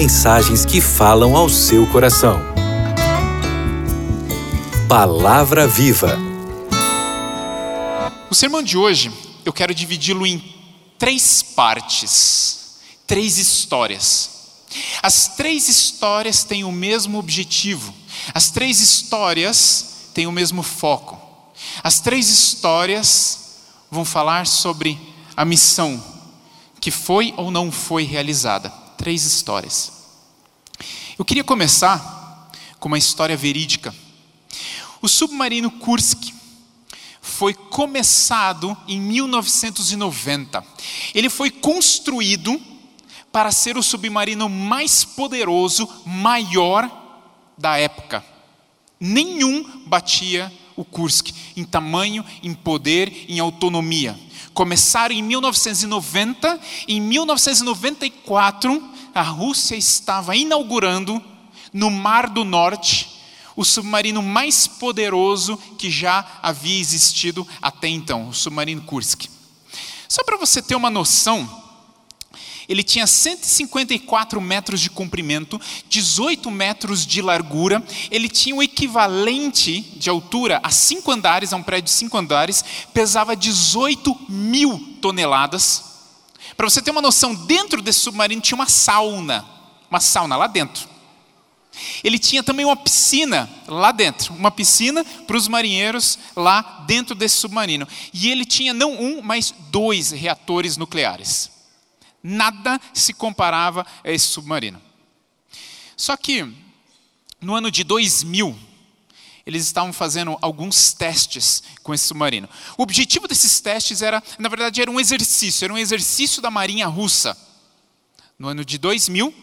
mensagens que falam ao seu coração. Palavra Viva. O sermão de hoje eu quero dividi-lo em três partes, três histórias. As três histórias têm o mesmo objetivo, as três histórias têm o mesmo foco. As três histórias vão falar sobre a missão que foi ou não foi realizada. Três histórias. Eu queria começar com uma história verídica. O submarino Kursk foi começado em 1990. Ele foi construído para ser o submarino mais poderoso, maior da época. Nenhum batia o Kursk em tamanho, em poder, em autonomia. Começaram em 1990, em 1994, a Rússia estava inaugurando no Mar do Norte o submarino mais poderoso que já havia existido até então, o submarino Kursk. Só para você ter uma noção, ele tinha 154 metros de comprimento, 18 metros de largura, ele tinha o equivalente de altura a cinco andares, a um prédio de cinco andares, pesava 18 mil toneladas. Para você ter uma noção, dentro desse submarino tinha uma sauna, uma sauna lá dentro. Ele tinha também uma piscina lá dentro, uma piscina para os marinheiros lá dentro desse submarino. E ele tinha não um, mas dois reatores nucleares. Nada se comparava a esse submarino. Só que, no ano de 2000, eles estavam fazendo alguns testes com esse submarino. O objetivo desses testes era, na verdade, era um exercício, era um exercício da Marinha Russa. No ano de 2000,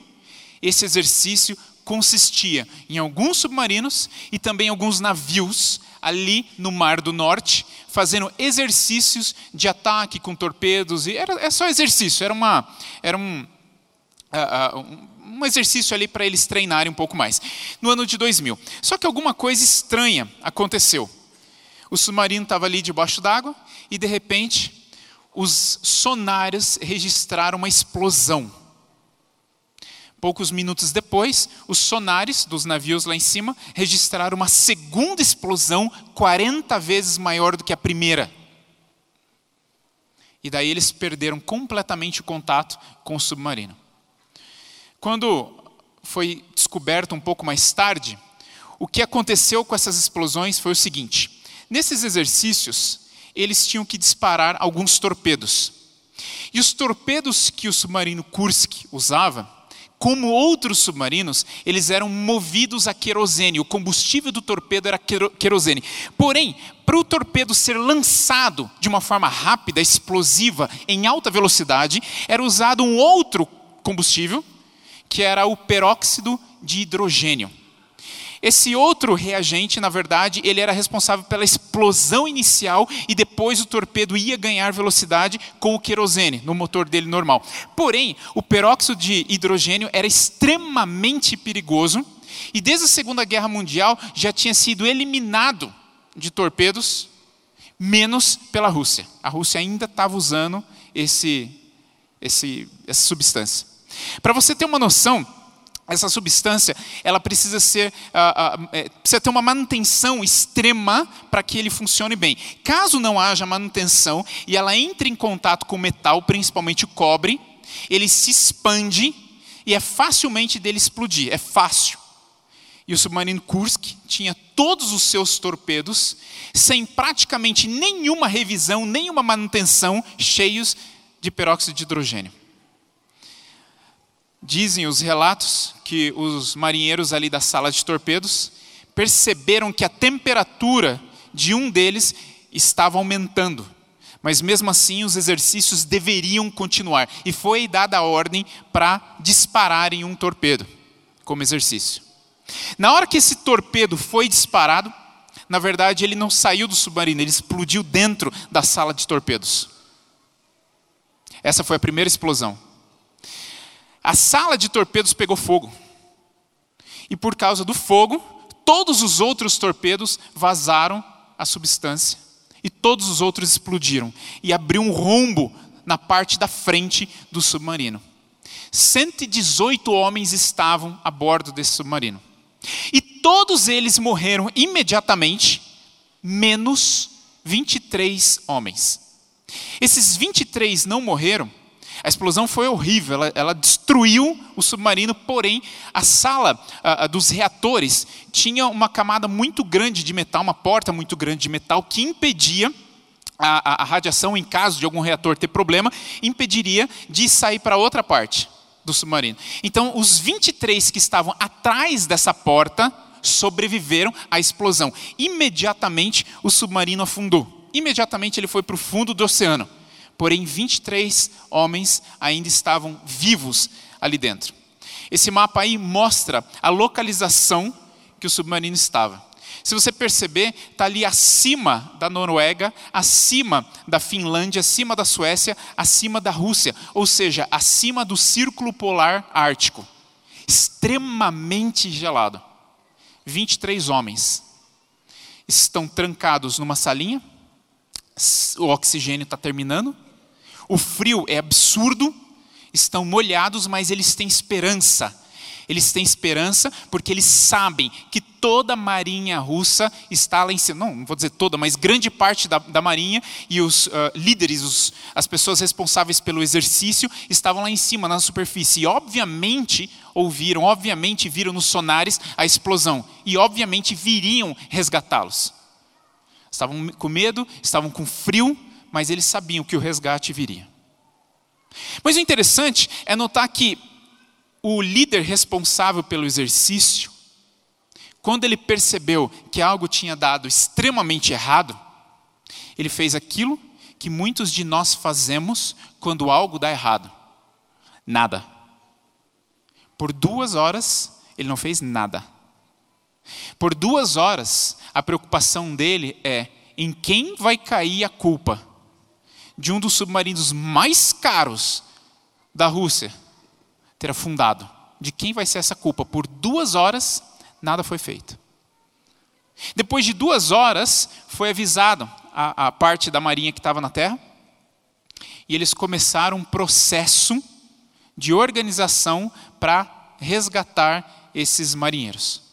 esse exercício consistia em alguns submarinos e também alguns navios ali no Mar do Norte, fazendo exercícios de ataque com torpedos. E era, é só exercício, era, uma, era um, uh, uh, um exercício ali para eles treinarem um pouco mais. No ano de 2000. Só que alguma coisa estranha aconteceu. O submarino estava ali debaixo d'água e, de repente, os sonares registraram uma explosão Poucos minutos depois, os sonares dos navios lá em cima registraram uma segunda explosão 40 vezes maior do que a primeira. E daí eles perderam completamente o contato com o submarino. Quando foi descoberto um pouco mais tarde, o que aconteceu com essas explosões foi o seguinte: nesses exercícios, eles tinham que disparar alguns torpedos. E os torpedos que o submarino Kursk usava, como outros submarinos, eles eram movidos a querosene. O combustível do torpedo era querosene. Porém, para o torpedo ser lançado de uma forma rápida, explosiva, em alta velocidade, era usado um outro combustível, que era o peróxido de hidrogênio. Esse outro reagente, na verdade, ele era responsável pela explosão inicial e depois o torpedo ia ganhar velocidade com o querosene no motor dele normal. Porém, o peróxido de hidrogênio era extremamente perigoso e desde a Segunda Guerra Mundial já tinha sido eliminado de torpedos, menos pela Rússia. A Rússia ainda estava usando esse, esse, essa substância. Para você ter uma noção, essa substância ela precisa ser uh, uh, precisa ter uma manutenção extrema para que ele funcione bem. Caso não haja manutenção e ela entre em contato com metal, principalmente o cobre, ele se expande e é facilmente dele explodir. É fácil. E o submarino Kursk tinha todos os seus torpedos sem praticamente nenhuma revisão, nenhuma manutenção, cheios de peróxido de hidrogênio. Dizem os relatos que os marinheiros ali da sala de torpedos perceberam que a temperatura de um deles estava aumentando. Mas mesmo assim, os exercícios deveriam continuar. E foi dada a ordem para dispararem um torpedo como exercício. Na hora que esse torpedo foi disparado, na verdade, ele não saiu do submarino, ele explodiu dentro da sala de torpedos. Essa foi a primeira explosão. A sala de torpedos pegou fogo. E por causa do fogo, todos os outros torpedos vazaram a substância. E todos os outros explodiram. E abriu um rombo na parte da frente do submarino. 118 homens estavam a bordo desse submarino. E todos eles morreram imediatamente, menos 23 homens. Esses 23 não morreram. A explosão foi horrível, ela, ela destruiu o submarino, porém, a sala dos reatores tinha uma camada muito grande de metal, uma porta muito grande de metal, que impedia a, a, a radiação, em caso de algum reator ter problema, impediria de sair para outra parte do submarino. Então, os 23 que estavam atrás dessa porta sobreviveram à explosão. Imediatamente, o submarino afundou imediatamente ele foi para o fundo do oceano. Porém, 23 homens ainda estavam vivos ali dentro. Esse mapa aí mostra a localização que o submarino estava. Se você perceber, está ali acima da Noruega, acima da Finlândia, acima da Suécia, acima da Rússia, ou seja, acima do Círculo Polar Ártico. Extremamente gelado. 23 homens estão trancados numa salinha, o oxigênio está terminando, o frio é absurdo, estão molhados, mas eles têm esperança. Eles têm esperança porque eles sabem que toda a marinha russa está lá em cima. Não, não vou dizer toda, mas grande parte da, da marinha e os uh, líderes, os, as pessoas responsáveis pelo exercício, estavam lá em cima, na superfície. E obviamente ouviram, obviamente viram nos sonares a explosão. E obviamente viriam resgatá-los. Estavam com medo, estavam com frio, mas eles sabiam que o resgate viria. Mas o interessante é notar que o líder responsável pelo exercício, quando ele percebeu que algo tinha dado extremamente errado, ele fez aquilo que muitos de nós fazemos quando algo dá errado: nada. Por duas horas, ele não fez nada. Por duas horas, a preocupação dele é em quem vai cair a culpa de um dos submarinos mais caros da Rússia ter afundado. De quem vai ser essa culpa? Por duas horas, nada foi feito. Depois de duas horas, foi avisado a, a parte da marinha que estava na terra, e eles começaram um processo de organização para resgatar esses marinheiros.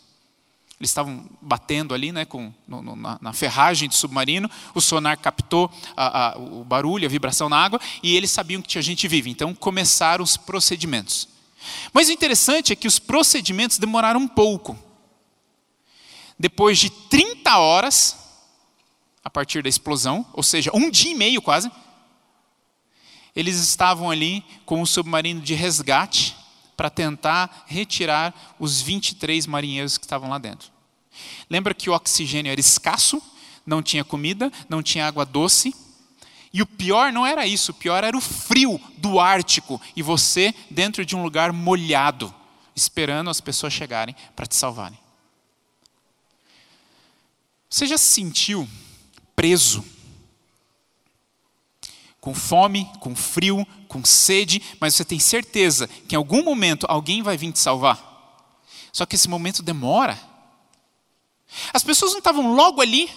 Eles estavam batendo ali né, com, no, no, na, na, ferragem do submarino, o sonar captou a, a, o barulho, a vibração na água, e eles sabiam que tinha gente viva. Então começaram os procedimentos. Mas o interessante é que os procedimentos demoraram um pouco. Depois de 30 horas, a partir da explosão, ou seja, um dia e meio quase, eles estavam ali com o submarino de resgate para tentar retirar os 23 marinheiros que estavam lá dentro. Lembra que o oxigênio era escasso, não tinha comida, não tinha água doce. E o pior não era isso, o pior era o frio do Ártico e você dentro de um lugar molhado, esperando as pessoas chegarem para te salvarem. Você já se sentiu preso? Com fome, com frio, com sede, mas você tem certeza que em algum momento alguém vai vir te salvar. Só que esse momento demora. As pessoas não estavam logo ali.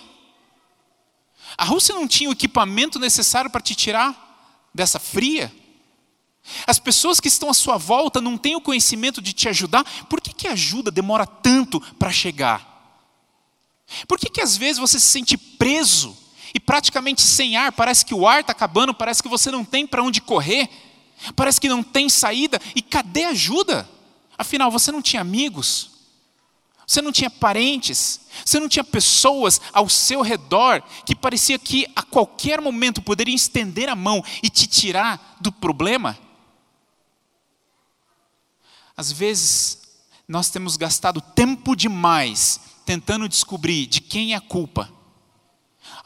A Rússia não tinha o equipamento necessário para te tirar dessa fria. As pessoas que estão à sua volta não têm o conhecimento de te ajudar. Por que, que a ajuda demora tanto para chegar? Por que, que às vezes você se sente preso e praticamente sem ar? Parece que o ar está acabando, parece que você não tem para onde correr, parece que não tem saída. E cadê a ajuda? Afinal, você não tinha amigos, você não tinha parentes, você não tinha pessoas ao seu redor que parecia que a qualquer momento poderiam estender a mão e te tirar do problema? Às vezes, nós temos gastado tempo demais tentando descobrir de quem é a culpa,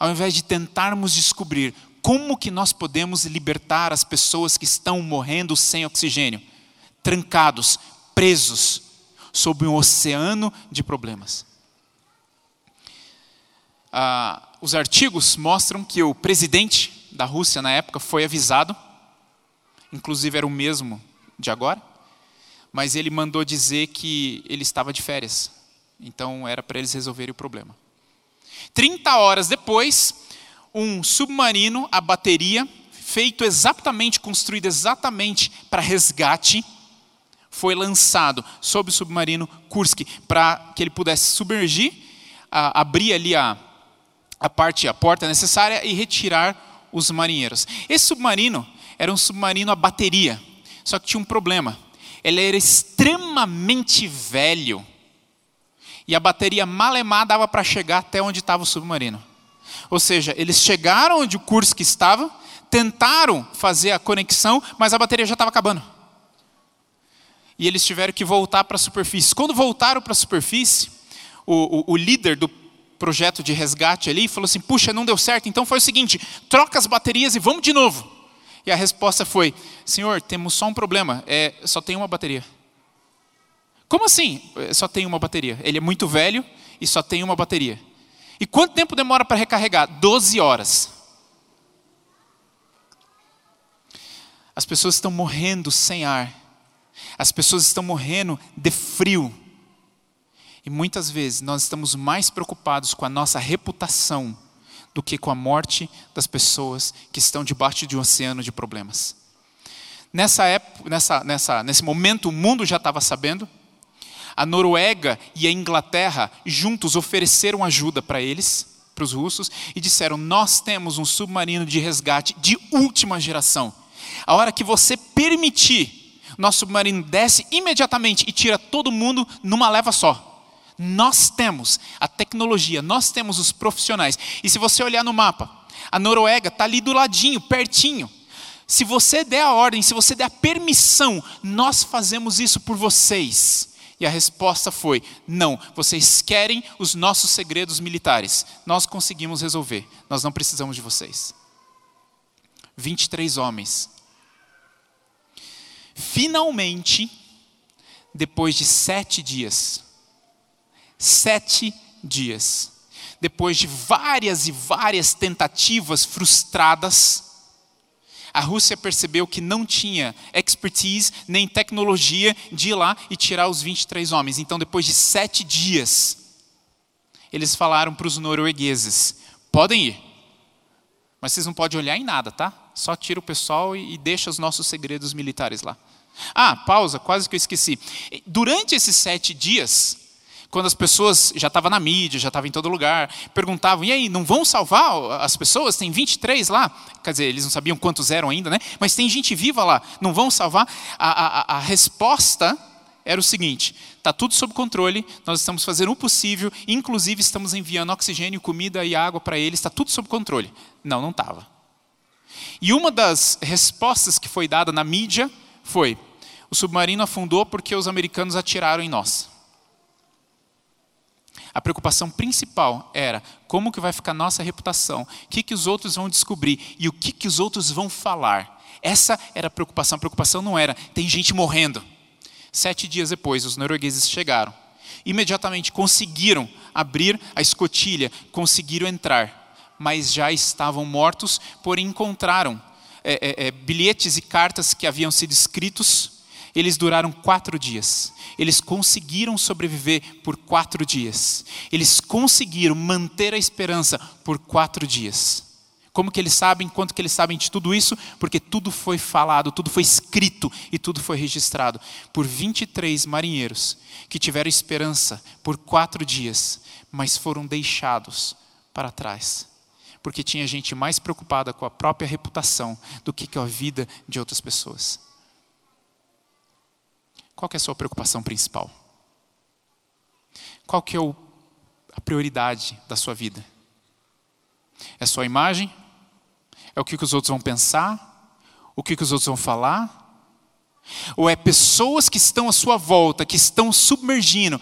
ao invés de tentarmos descobrir como que nós podemos libertar as pessoas que estão morrendo sem oxigênio, trancados, presos, sob um oceano de problemas. Ah, os artigos mostram que o presidente da Rússia na época foi avisado, inclusive era o mesmo de agora, mas ele mandou dizer que ele estava de férias, então era para eles resolverem o problema. 30 horas depois, um submarino a bateria, feito exatamente, construído exatamente para resgate, foi lançado sobre o submarino Kursk para que ele pudesse submergir, a, abrir ali a, a parte, a porta necessária e retirar os marinheiros. Esse submarino era um submarino a bateria, só que tinha um problema. Ele era extremamente velho e a bateria malemar dava para chegar até onde estava o submarino. Ou seja, eles chegaram onde o Kursk estava, tentaram fazer a conexão, mas a bateria já estava acabando. E eles tiveram que voltar para a superfície. Quando voltaram para a superfície, o, o, o líder do projeto de resgate ali falou assim: puxa, não deu certo, então foi o seguinte: troca as baterias e vamos de novo. E a resposta foi: senhor, temos só um problema, é, só tem uma bateria. Como assim? Só tem uma bateria. Ele é muito velho e só tem uma bateria. E quanto tempo demora para recarregar? 12 horas. As pessoas estão morrendo sem ar. As pessoas estão morrendo de frio. E muitas vezes nós estamos mais preocupados com a nossa reputação do que com a morte das pessoas que estão debaixo de um oceano de problemas. Nessa época, nessa, nessa, nesse momento, o mundo já estava sabendo, a Noruega e a Inglaterra juntos ofereceram ajuda para eles, para os russos, e disseram: Nós temos um submarino de resgate de última geração. A hora que você permitir, nosso submarino desce imediatamente e tira todo mundo numa leva só. Nós temos a tecnologia, nós temos os profissionais. E se você olhar no mapa, a Noruega está ali do ladinho, pertinho. Se você der a ordem, se você der a permissão, nós fazemos isso por vocês. E a resposta foi: não, vocês querem os nossos segredos militares. Nós conseguimos resolver, nós não precisamos de vocês. 23 homens. Finalmente, depois de sete dias, sete dias, depois de várias e várias tentativas frustradas, a Rússia percebeu que não tinha expertise nem tecnologia de ir lá e tirar os 23 homens. Então, depois de sete dias, eles falaram para os noruegueses: podem ir, mas vocês não podem olhar em nada, tá? Só tira o pessoal e deixa os nossos segredos militares lá. Ah, pausa, quase que eu esqueci. Durante esses sete dias, quando as pessoas já estavam na mídia, já estavam em todo lugar, perguntavam: e aí, não vão salvar as pessoas? Tem 23 lá. Quer dizer, eles não sabiam quantos eram ainda, né? Mas tem gente viva lá, não vão salvar? A, a, a resposta era o seguinte: está tudo sob controle, nós estamos fazendo o possível, inclusive estamos enviando oxigênio, comida e água para eles, está tudo sob controle. Não, não estava. E uma das respostas que foi dada na mídia foi: o submarino afundou porque os americanos atiraram em nós. A preocupação principal era como que vai ficar nossa reputação, o que, que os outros vão descobrir e o que, que os outros vão falar. Essa era a preocupação. A preocupação não era, tem gente morrendo. Sete dias depois, os noruegueses chegaram. Imediatamente conseguiram abrir a escotilha, conseguiram entrar, mas já estavam mortos, porém encontraram é, é, é, bilhetes e cartas que haviam sido escritos eles duraram quatro dias. Eles conseguiram sobreviver por quatro dias. Eles conseguiram manter a esperança por quatro dias. Como que eles sabem? Quanto que eles sabem de tudo isso? Porque tudo foi falado, tudo foi escrito e tudo foi registrado por 23 marinheiros que tiveram esperança por quatro dias, mas foram deixados para trás. Porque tinha gente mais preocupada com a própria reputação do que com a vida de outras pessoas. Qual é a sua preocupação principal? Qual que é o, a prioridade da sua vida? É a sua imagem? É o que, que os outros vão pensar? O que, que os outros vão falar? Ou é pessoas que estão à sua volta, que estão submergindo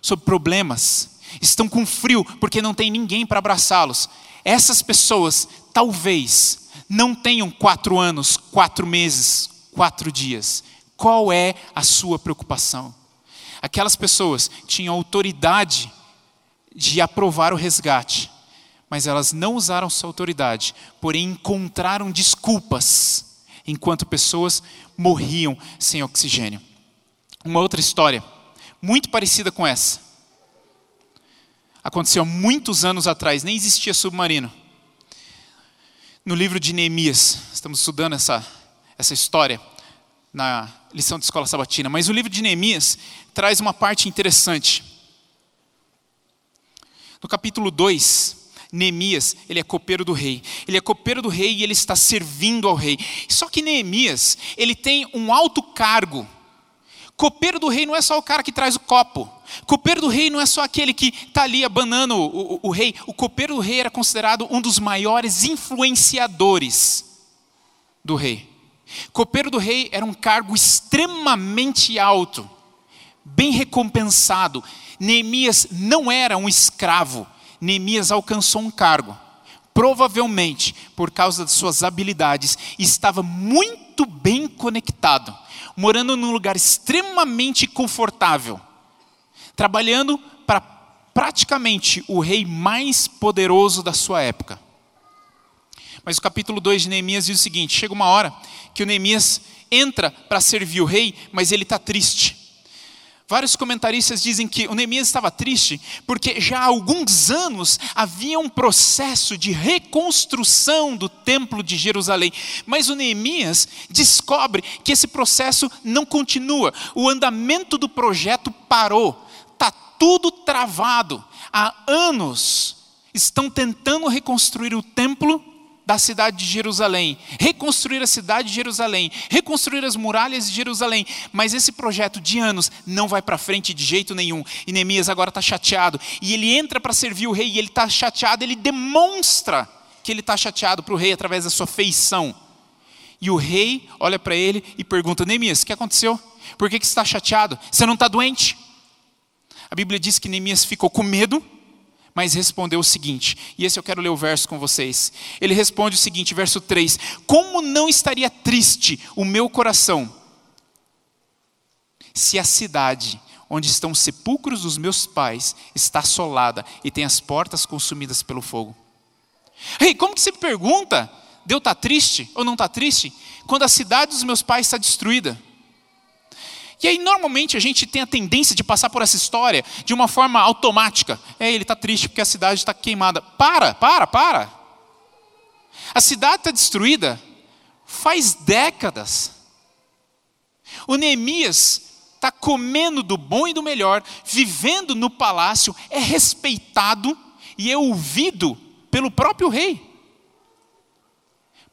sob problemas, estão com frio porque não tem ninguém para abraçá-los? Essas pessoas talvez não tenham quatro anos, quatro meses, quatro dias, qual é a sua preocupação? Aquelas pessoas tinham autoridade de aprovar o resgate, mas elas não usaram sua autoridade, porém encontraram desculpas, enquanto pessoas morriam sem oxigênio. Uma outra história, muito parecida com essa, aconteceu há muitos anos atrás, nem existia submarino. No livro de Neemias, estamos estudando essa, essa história na lição de escola sabatina, mas o livro de Neemias traz uma parte interessante. No capítulo 2, Neemias, ele é copeiro do rei. Ele é copeiro do rei e ele está servindo ao rei. Só que Neemias, ele tem um alto cargo. Copeiro do rei não é só o cara que traz o copo. Copeiro do rei não é só aquele que está ali abanando o, o, o rei. O copeiro do rei era considerado um dos maiores influenciadores do rei. Copeiro do rei era um cargo extremamente alto, bem recompensado. Neemias não era um escravo, Neemias alcançou um cargo, provavelmente por causa de suas habilidades, estava muito bem conectado, morando num lugar extremamente confortável, trabalhando para praticamente o rei mais poderoso da sua época. Mas o capítulo 2 de Neemias diz o seguinte: chega uma hora que o Neemias entra para servir o rei, mas ele está triste. Vários comentaristas dizem que o Neemias estava triste porque já há alguns anos havia um processo de reconstrução do templo de Jerusalém. Mas o Neemias descobre que esse processo não continua. O andamento do projeto parou. Está tudo travado. Há anos estão tentando reconstruir o templo da cidade de Jerusalém, reconstruir a cidade de Jerusalém, reconstruir as muralhas de Jerusalém, mas esse projeto de anos não vai para frente de jeito nenhum. E Neemias agora está chateado, e ele entra para servir o rei, e ele está chateado, ele demonstra que ele está chateado para o rei através da sua feição. E o rei olha para ele e pergunta: Neemias, o que aconteceu? Por que, que você está chateado? Você não está doente? A Bíblia diz que Neemias ficou com medo mas respondeu o seguinte, e esse eu quero ler o verso com vocês. Ele responde o seguinte, verso 3: Como não estaria triste o meu coração se a cidade onde estão os sepulcros dos meus pais está assolada e tem as portas consumidas pelo fogo? Ei, como que você pergunta? Deus está triste ou não está triste? Quando a cidade dos meus pais está destruída. E aí, normalmente, a gente tem a tendência de passar por essa história de uma forma automática. É, ele está triste porque a cidade está queimada. Para, para, para. A cidade está destruída faz décadas. O Neemias está comendo do bom e do melhor, vivendo no palácio, é respeitado e é ouvido pelo próprio rei.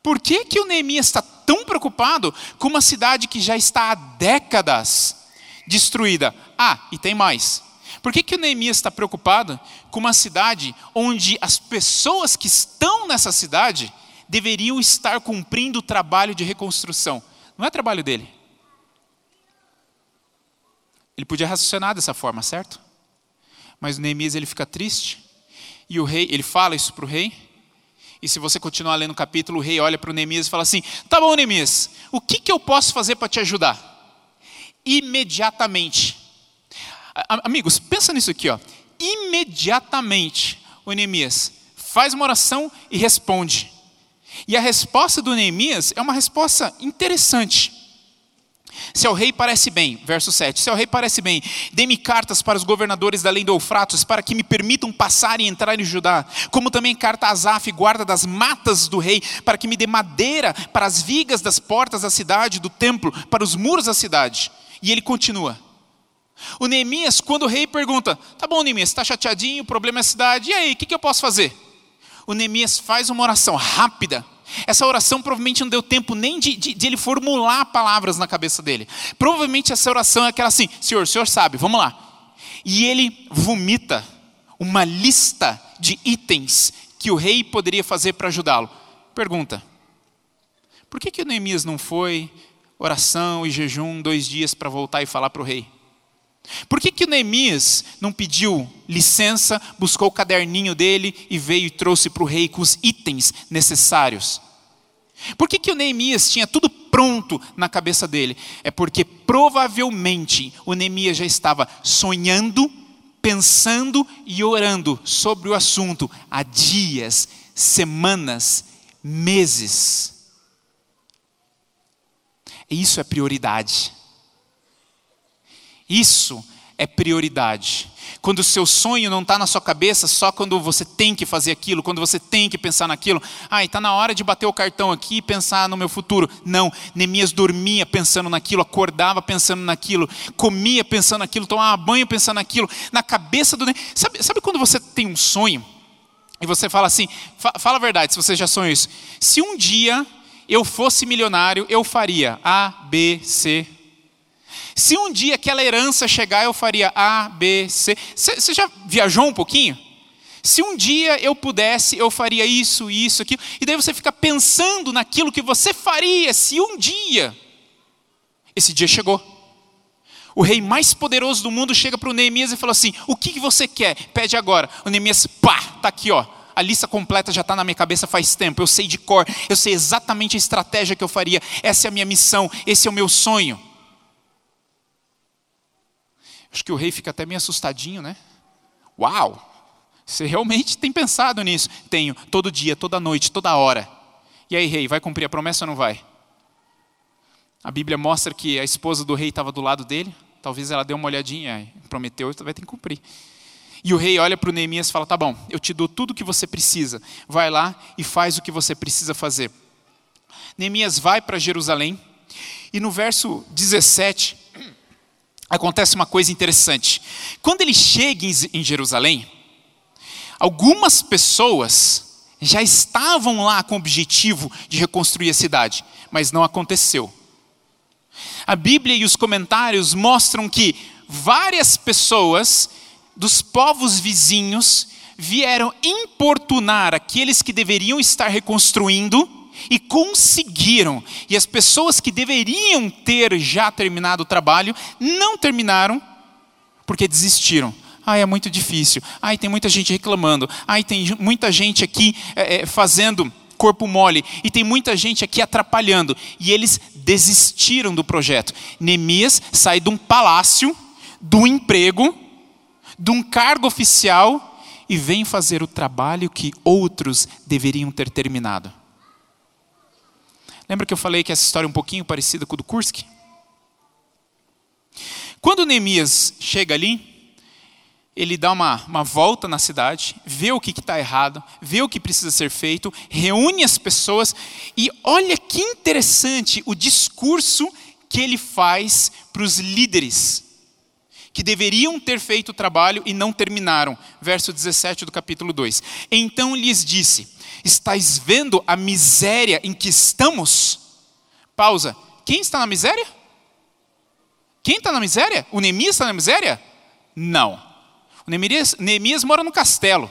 Por que, que o Neemias está tão preocupado com uma cidade que já está há décadas destruída? Ah, e tem mais. Por que, que o Neemias está preocupado com uma cidade onde as pessoas que estão nessa cidade deveriam estar cumprindo o trabalho de reconstrução? Não é trabalho dele. Ele podia raciocinar dessa forma, certo? Mas o Neemias ele fica triste. E o rei, ele fala isso para o rei. E se você continuar lendo o capítulo, o rei olha para o Neemias e fala assim: Tá bom, Neemias, o que, que eu posso fazer para te ajudar? Imediatamente. Amigos, pensa nisso aqui, ó. Imediatamente, o Neemias faz uma oração e responde. E a resposta do Neemias é uma resposta interessante. Se ao rei parece bem, verso 7, se ao rei parece bem, dê-me cartas para os governadores da lei do Eufratos, para que me permitam passar e entrar em Judá, como também carta a Asaf, guarda das matas do rei, para que me dê madeira para as vigas das portas da cidade, do templo, para os muros da cidade. E ele continua. O Neemias, quando o rei pergunta, tá bom Neemias, está chateadinho, o problema é a cidade, e aí, o que, que eu posso fazer? O Neemias faz uma oração rápida, essa oração provavelmente não deu tempo nem de, de, de, ele formular palavras na cabeça dele. Provavelmente essa oração é aquela assim: Senhor, o senhor sabe, vamos lá. E ele vomita uma lista de itens que o rei poderia fazer para ajudá-lo. Pergunta: por que, que o Neemias não foi oração e jejum dois dias para voltar e falar para o rei? Por que, que o Neemias não pediu licença, buscou o caderninho dele e veio e trouxe para o rei com os itens necessários? Por que, que o Neemias tinha tudo pronto na cabeça dele? É porque provavelmente o Neemias já estava sonhando, pensando e orando sobre o assunto há dias, semanas, meses. E isso é prioridade. Isso é prioridade. quando o seu sonho não está na sua cabeça só quando você tem que fazer aquilo, quando você tem que pensar naquilo. Ah, está na hora de bater o cartão aqui e pensar no meu futuro. Não, Neemias dormia pensando naquilo, acordava pensando naquilo, comia pensando naquilo, tomava banho pensando naquilo. Na cabeça do. Sabe, sabe quando você tem um sonho e você fala assim: fala a verdade, se você já sonhou isso. Se um dia eu fosse milionário, eu faria A, B, C, se um dia aquela herança chegar, eu faria A, B, C. Você já viajou um pouquinho? Se um dia eu pudesse, eu faria isso, isso, aquilo. E daí você fica pensando naquilo que você faria se um dia. Esse dia chegou. O rei mais poderoso do mundo chega para o Neemias e fala assim: O que, que você quer? Pede agora. O Neemias, pá, está aqui, ó. A lista completa já está na minha cabeça faz tempo. Eu sei de cor, eu sei exatamente a estratégia que eu faria. Essa é a minha missão, esse é o meu sonho. Acho que o rei fica até meio assustadinho, né? Uau! Você realmente tem pensado nisso? Tenho, todo dia, toda noite, toda hora. E aí, rei, vai cumprir a promessa ou não vai? A Bíblia mostra que a esposa do rei estava do lado dele. Talvez ela deu uma olhadinha, prometeu, vai ter que cumprir. E o rei olha para o Neemias e fala: Tá bom, eu te dou tudo o que você precisa. Vai lá e faz o que você precisa fazer. Neemias vai para Jerusalém. E no verso 17, acontece uma coisa interessante. Quando ele chega em Jerusalém, algumas pessoas já estavam lá com o objetivo de reconstruir a cidade, mas não aconteceu. A Bíblia e os comentários mostram que várias pessoas dos povos vizinhos vieram importunar aqueles que deveriam estar reconstruindo e conseguiram. E as pessoas que deveriam ter já terminado o trabalho não terminaram porque desistiram. Ai, é muito difícil. Ai, tem muita gente reclamando. Ai, tem muita gente aqui é, fazendo corpo mole. E tem muita gente aqui atrapalhando. E eles desistiram do projeto. Neemias sai de um palácio, do emprego, de um cargo oficial e vem fazer o trabalho que outros deveriam ter terminado. Lembra que eu falei que essa história é um pouquinho parecida com o do Kursk? Quando Neemias chega ali, ele dá uma, uma volta na cidade, vê o que está errado, vê o que precisa ser feito, reúne as pessoas e olha que interessante o discurso que ele faz para os líderes que deveriam ter feito o trabalho e não terminaram. Verso 17 do capítulo 2. Então lhes disse: Estais vendo a miséria em que estamos? Pausa. Quem está na miséria? Quem está na miséria? O Neemias está na miséria? Não. O Neemias, Neemias mora no castelo.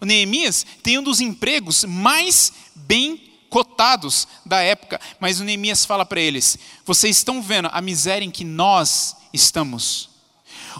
O Neemias tem um dos empregos mais bem cotados da época. Mas o Neemias fala para eles: vocês estão vendo a miséria em que nós estamos.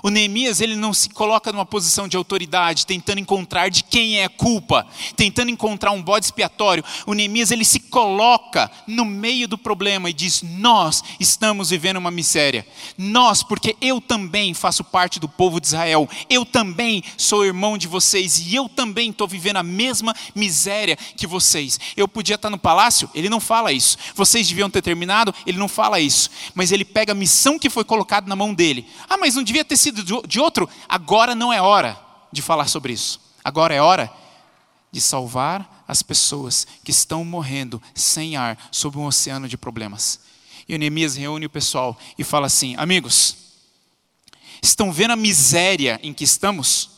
O Neemias ele não se coloca numa posição de autoridade, tentando encontrar de quem é a culpa, tentando encontrar um bode expiatório. O Neemias ele se coloca no meio do problema e diz: Nós estamos vivendo uma miséria. Nós, porque eu também faço parte do povo de Israel, eu também sou irmão de vocês e eu também estou vivendo a mesma miséria que vocês. Eu podia estar no palácio, ele não fala isso. Vocês deviam ter terminado, ele não fala isso. Mas ele pega a missão que foi colocada na mão dele. Ah, mas não devia ter de outro, agora não é hora de falar sobre isso. Agora é hora de salvar as pessoas que estão morrendo sem ar sob um oceano de problemas. E Neemias reúne o pessoal e fala assim: Amigos, estão vendo a miséria em que estamos?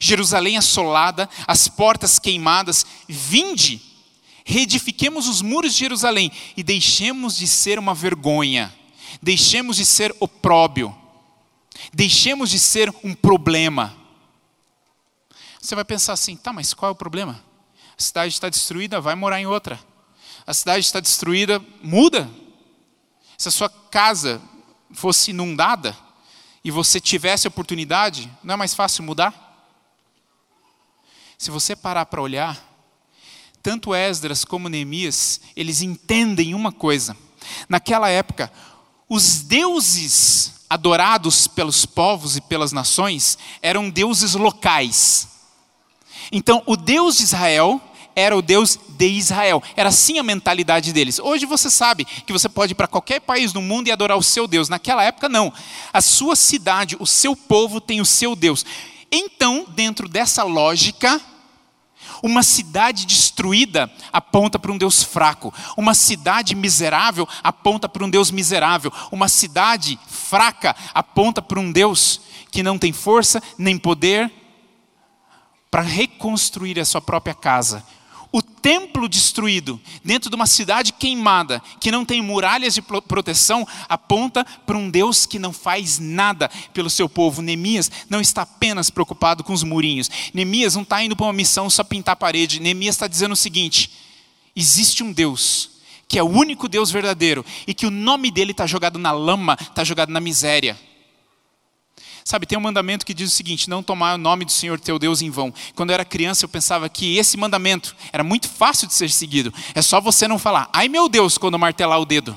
Jerusalém assolada, as portas queimadas, vinde, reedifiquemos os muros de Jerusalém e deixemos de ser uma vergonha, deixemos de ser opróbio Deixemos de ser um problema. Você vai pensar assim, tá, mas qual é o problema? A cidade está destruída, vai morar em outra. A cidade está destruída, muda. Se a sua casa fosse inundada e você tivesse a oportunidade, não é mais fácil mudar? Se você parar para olhar, tanto Esdras como Neemias, eles entendem uma coisa. Naquela época, os deuses adorados pelos povos e pelas nações eram deuses locais. Então, o Deus de Israel era o Deus de Israel. Era assim a mentalidade deles. Hoje você sabe que você pode ir para qualquer país do mundo e adorar o seu Deus. Naquela época, não. A sua cidade, o seu povo tem o seu Deus. Então, dentro dessa lógica, uma cidade destruída aponta para um Deus fraco. Uma cidade miserável aponta para um Deus miserável. Uma cidade fraca aponta para um Deus que não tem força nem poder para reconstruir a sua própria casa. O templo destruído, dentro de uma cidade queimada, que não tem muralhas de proteção, aponta para um Deus que não faz nada pelo seu povo. Neemias não está apenas preocupado com os murinhos. Neemias não está indo para uma missão só pintar a parede. Neemias está dizendo o seguinte: existe um Deus que é o único Deus verdadeiro e que o nome dele está jogado na lama, está jogado na miséria. Sabe, tem um mandamento que diz o seguinte: não tomar o nome do Senhor teu Deus em vão. Quando eu era criança, eu pensava que esse mandamento era muito fácil de ser seguido. É só você não falar, ai meu Deus, quando martelar o dedo.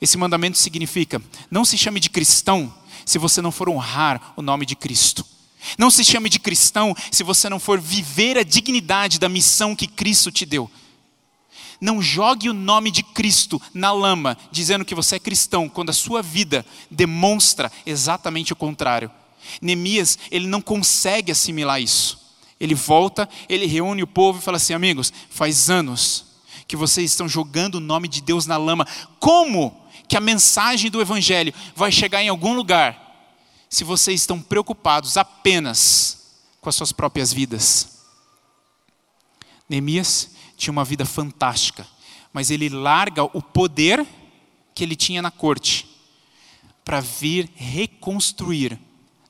Esse mandamento significa: não se chame de cristão se você não for honrar o nome de Cristo. Não se chame de cristão se você não for viver a dignidade da missão que Cristo te deu. Não jogue o nome de Cristo na lama, dizendo que você é cristão, quando a sua vida demonstra exatamente o contrário. Neemias, ele não consegue assimilar isso. Ele volta, ele reúne o povo e fala assim: amigos, faz anos que vocês estão jogando o nome de Deus na lama. Como que a mensagem do Evangelho vai chegar em algum lugar se vocês estão preocupados apenas com as suas próprias vidas? Neemias, tinha uma vida fantástica, mas ele larga o poder que ele tinha na corte para vir reconstruir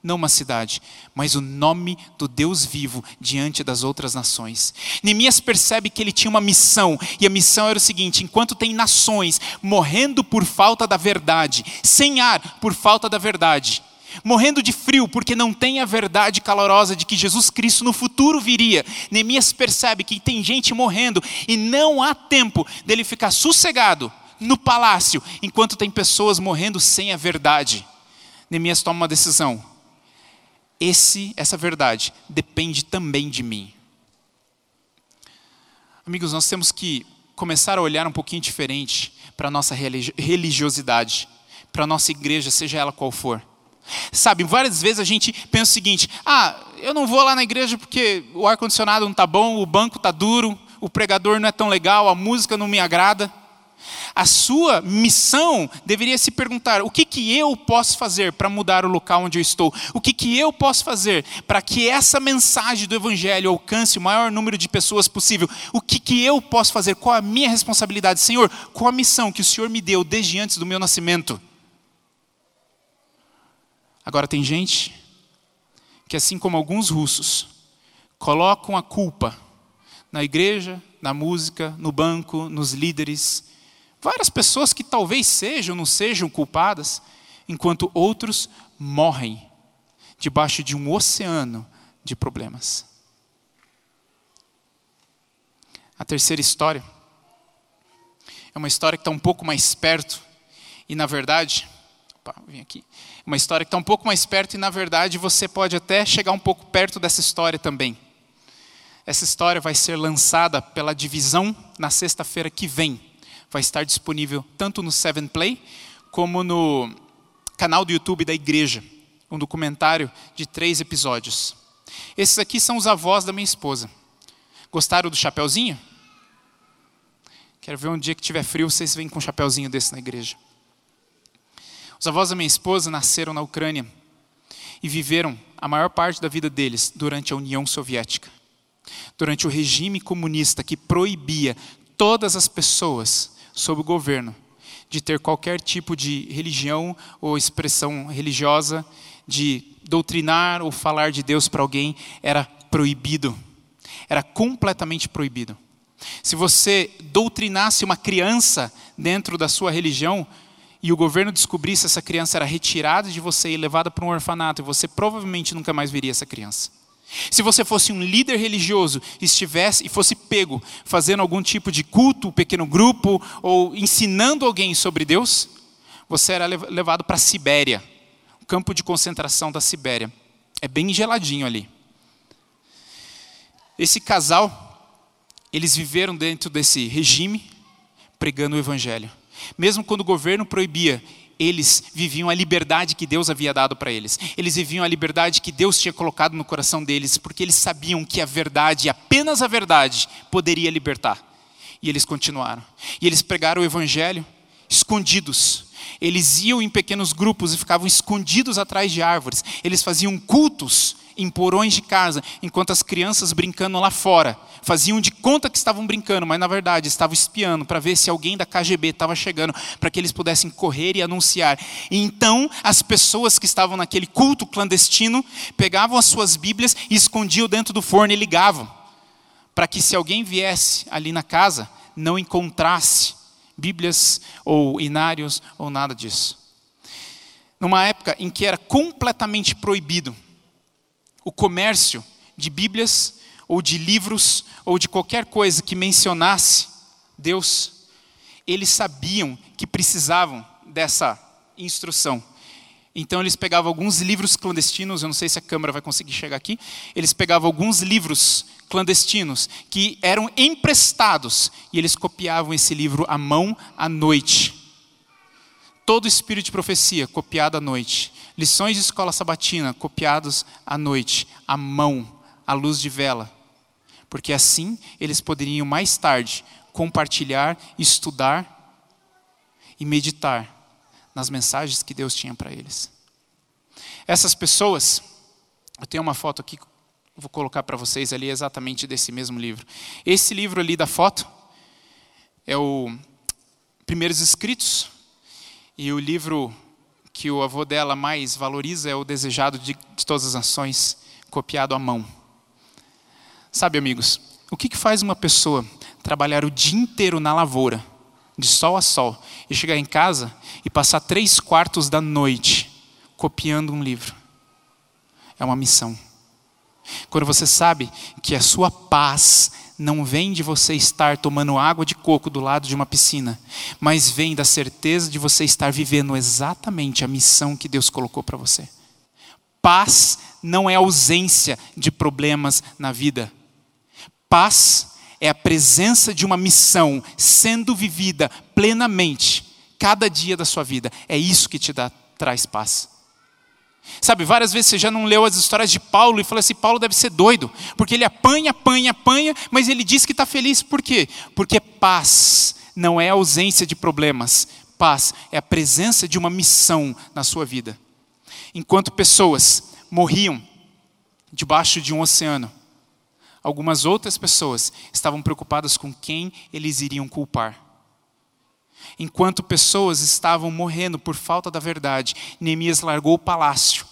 não uma cidade, mas o nome do Deus vivo diante das outras nações. Neemias percebe que ele tinha uma missão, e a missão era o seguinte: enquanto tem nações morrendo por falta da verdade, sem ar por falta da verdade, morrendo de frio porque não tem a verdade calorosa de que Jesus Cristo no futuro viria. Neemias percebe que tem gente morrendo e não há tempo dele ficar sossegado no palácio enquanto tem pessoas morrendo sem a verdade. Neemias toma uma decisão. Esse, essa verdade depende também de mim. Amigos, nós temos que começar a olhar um pouquinho diferente para a nossa religiosidade, para a nossa igreja, seja ela qual for. Sabe, várias vezes a gente pensa o seguinte: ah, eu não vou lá na igreja porque o ar-condicionado não está bom, o banco está duro, o pregador não é tão legal, a música não me agrada. A sua missão deveria se perguntar: o que, que eu posso fazer para mudar o local onde eu estou? O que, que eu posso fazer para que essa mensagem do Evangelho alcance o maior número de pessoas possível? O que, que eu posso fazer? Qual a minha responsabilidade? Senhor, qual a missão que o Senhor me deu desde antes do meu nascimento? Agora, tem gente que, assim como alguns russos, colocam a culpa na igreja, na música, no banco, nos líderes. Várias pessoas que talvez sejam, não sejam culpadas, enquanto outros morrem debaixo de um oceano de problemas. A terceira história é uma história que está um pouco mais perto e, na verdade, opa, vem aqui uma história que está um pouco mais perto e, na verdade, você pode até chegar um pouco perto dessa história também. Essa história vai ser lançada pela divisão na sexta-feira que vem. Vai estar disponível tanto no Seven Play como no canal do YouTube da igreja. Um documentário de três episódios. Esses aqui são os avós da minha esposa. Gostaram do chapeuzinho? Quero ver um dia que tiver frio, vocês vêm com um chapeuzinho desse na igreja. Os avós da minha esposa nasceram na Ucrânia e viveram a maior parte da vida deles durante a União Soviética, durante o regime comunista que proibia todas as pessoas sob o governo de ter qualquer tipo de religião ou expressão religiosa, de doutrinar ou falar de Deus para alguém, era proibido. Era completamente proibido. Se você doutrinasse uma criança dentro da sua religião, e o governo descobrisse essa criança era retirada de você e levada para um orfanato, e você provavelmente nunca mais veria essa criança. Se você fosse um líder religioso estivesse e fosse pego fazendo algum tipo de culto, pequeno grupo ou ensinando alguém sobre Deus, você era levado para a Sibéria, o campo de concentração da Sibéria. É bem geladinho ali. Esse casal, eles viveram dentro desse regime pregando o evangelho. Mesmo quando o governo proibia, eles viviam a liberdade que Deus havia dado para eles. Eles viviam a liberdade que Deus tinha colocado no coração deles, porque eles sabiam que a verdade, apenas a verdade, poderia libertar. E eles continuaram. E eles pregaram o evangelho escondidos. Eles iam em pequenos grupos e ficavam escondidos atrás de árvores. Eles faziam cultos em porões de casa, enquanto as crianças brincando lá fora faziam de conta que estavam brincando, mas na verdade estavam espiando para ver se alguém da KGB estava chegando, para que eles pudessem correr e anunciar. E então as pessoas que estavam naquele culto clandestino pegavam as suas Bíblias e escondiam dentro do forno e ligavam, para que se alguém viesse ali na casa, não encontrasse Bíblias ou inários ou nada disso. Numa época em que era completamente proibido o comércio de Bíblias ou de livros ou de qualquer coisa que mencionasse Deus, eles sabiam que precisavam dessa instrução. Então eles pegavam alguns livros clandestinos, eu não sei se a câmera vai conseguir chegar aqui. Eles pegavam alguns livros clandestinos que eram emprestados e eles copiavam esse livro à mão à noite. Todo espírito de profecia copiado à noite. Lições de escola sabatina copiados à noite, à mão, à luz de vela. Porque assim eles poderiam mais tarde compartilhar, estudar e meditar nas mensagens que Deus tinha para eles. Essas pessoas, eu tenho uma foto aqui, vou colocar para vocês ali exatamente desse mesmo livro. Esse livro ali da foto é o Primeiros Escritos, e o livro que o avô dela mais valoriza é o Desejado de, de Todas as Nações, copiado à mão. Sabe, amigos, o que, que faz uma pessoa trabalhar o dia inteiro na lavoura, de sol a sol, e chegar em casa e passar três quartos da noite copiando um livro? É uma missão. Quando você sabe que a sua paz não vem de você estar tomando água de coco do lado de uma piscina, mas vem da certeza de você estar vivendo exatamente a missão que Deus colocou para você. Paz não é ausência de problemas na vida. Paz é a presença de uma missão sendo vivida plenamente cada dia da sua vida. É isso que te dá, traz paz. Sabe, várias vezes você já não leu as histórias de Paulo e falou assim: Paulo deve ser doido, porque ele apanha, apanha, apanha, mas ele diz que está feliz. Por quê? Porque paz não é ausência de problemas, paz é a presença de uma missão na sua vida. Enquanto pessoas morriam debaixo de um oceano, algumas outras pessoas estavam preocupadas com quem eles iriam culpar. Enquanto pessoas estavam morrendo por falta da verdade, Neemias largou o palácio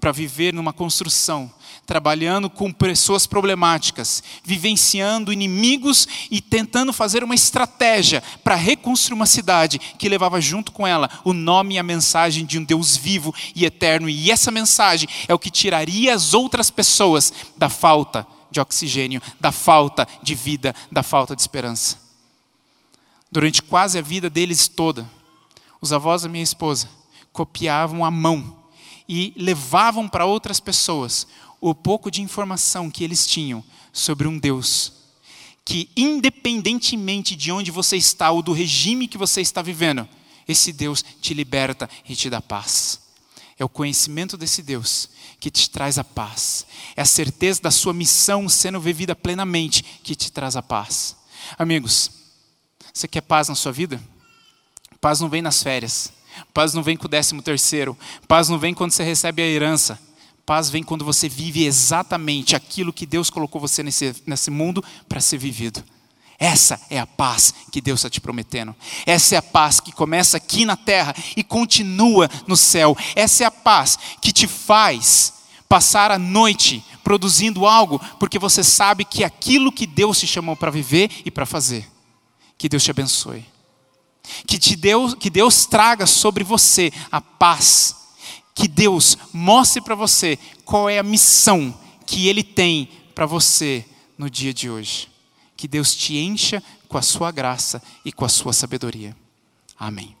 para viver numa construção, trabalhando com pessoas problemáticas, vivenciando inimigos e tentando fazer uma estratégia para reconstruir uma cidade que levava junto com ela o nome e a mensagem de um Deus vivo e eterno. E essa mensagem é o que tiraria as outras pessoas da falta de oxigênio, da falta de vida, da falta de esperança durante quase a vida deles toda, os avós da minha esposa copiavam à mão e levavam para outras pessoas o pouco de informação que eles tinham sobre um Deus que, independentemente de onde você está ou do regime que você está vivendo, esse Deus te liberta e te dá paz. É o conhecimento desse Deus que te traz a paz. É a certeza da sua missão sendo vivida plenamente que te traz a paz. Amigos, você quer paz na sua vida? Paz não vem nas férias. Paz não vem com o décimo terceiro. Paz não vem quando você recebe a herança. Paz vem quando você vive exatamente aquilo que Deus colocou você nesse, nesse mundo para ser vivido. Essa é a paz que Deus está te prometendo. Essa é a paz que começa aqui na terra e continua no céu. Essa é a paz que te faz passar a noite produzindo algo, porque você sabe que é aquilo que Deus te chamou para viver e para fazer. Que Deus te abençoe. Que, te Deus, que Deus traga sobre você a paz. Que Deus mostre para você qual é a missão que Ele tem para você no dia de hoje. Que Deus te encha com a sua graça e com a sua sabedoria. Amém.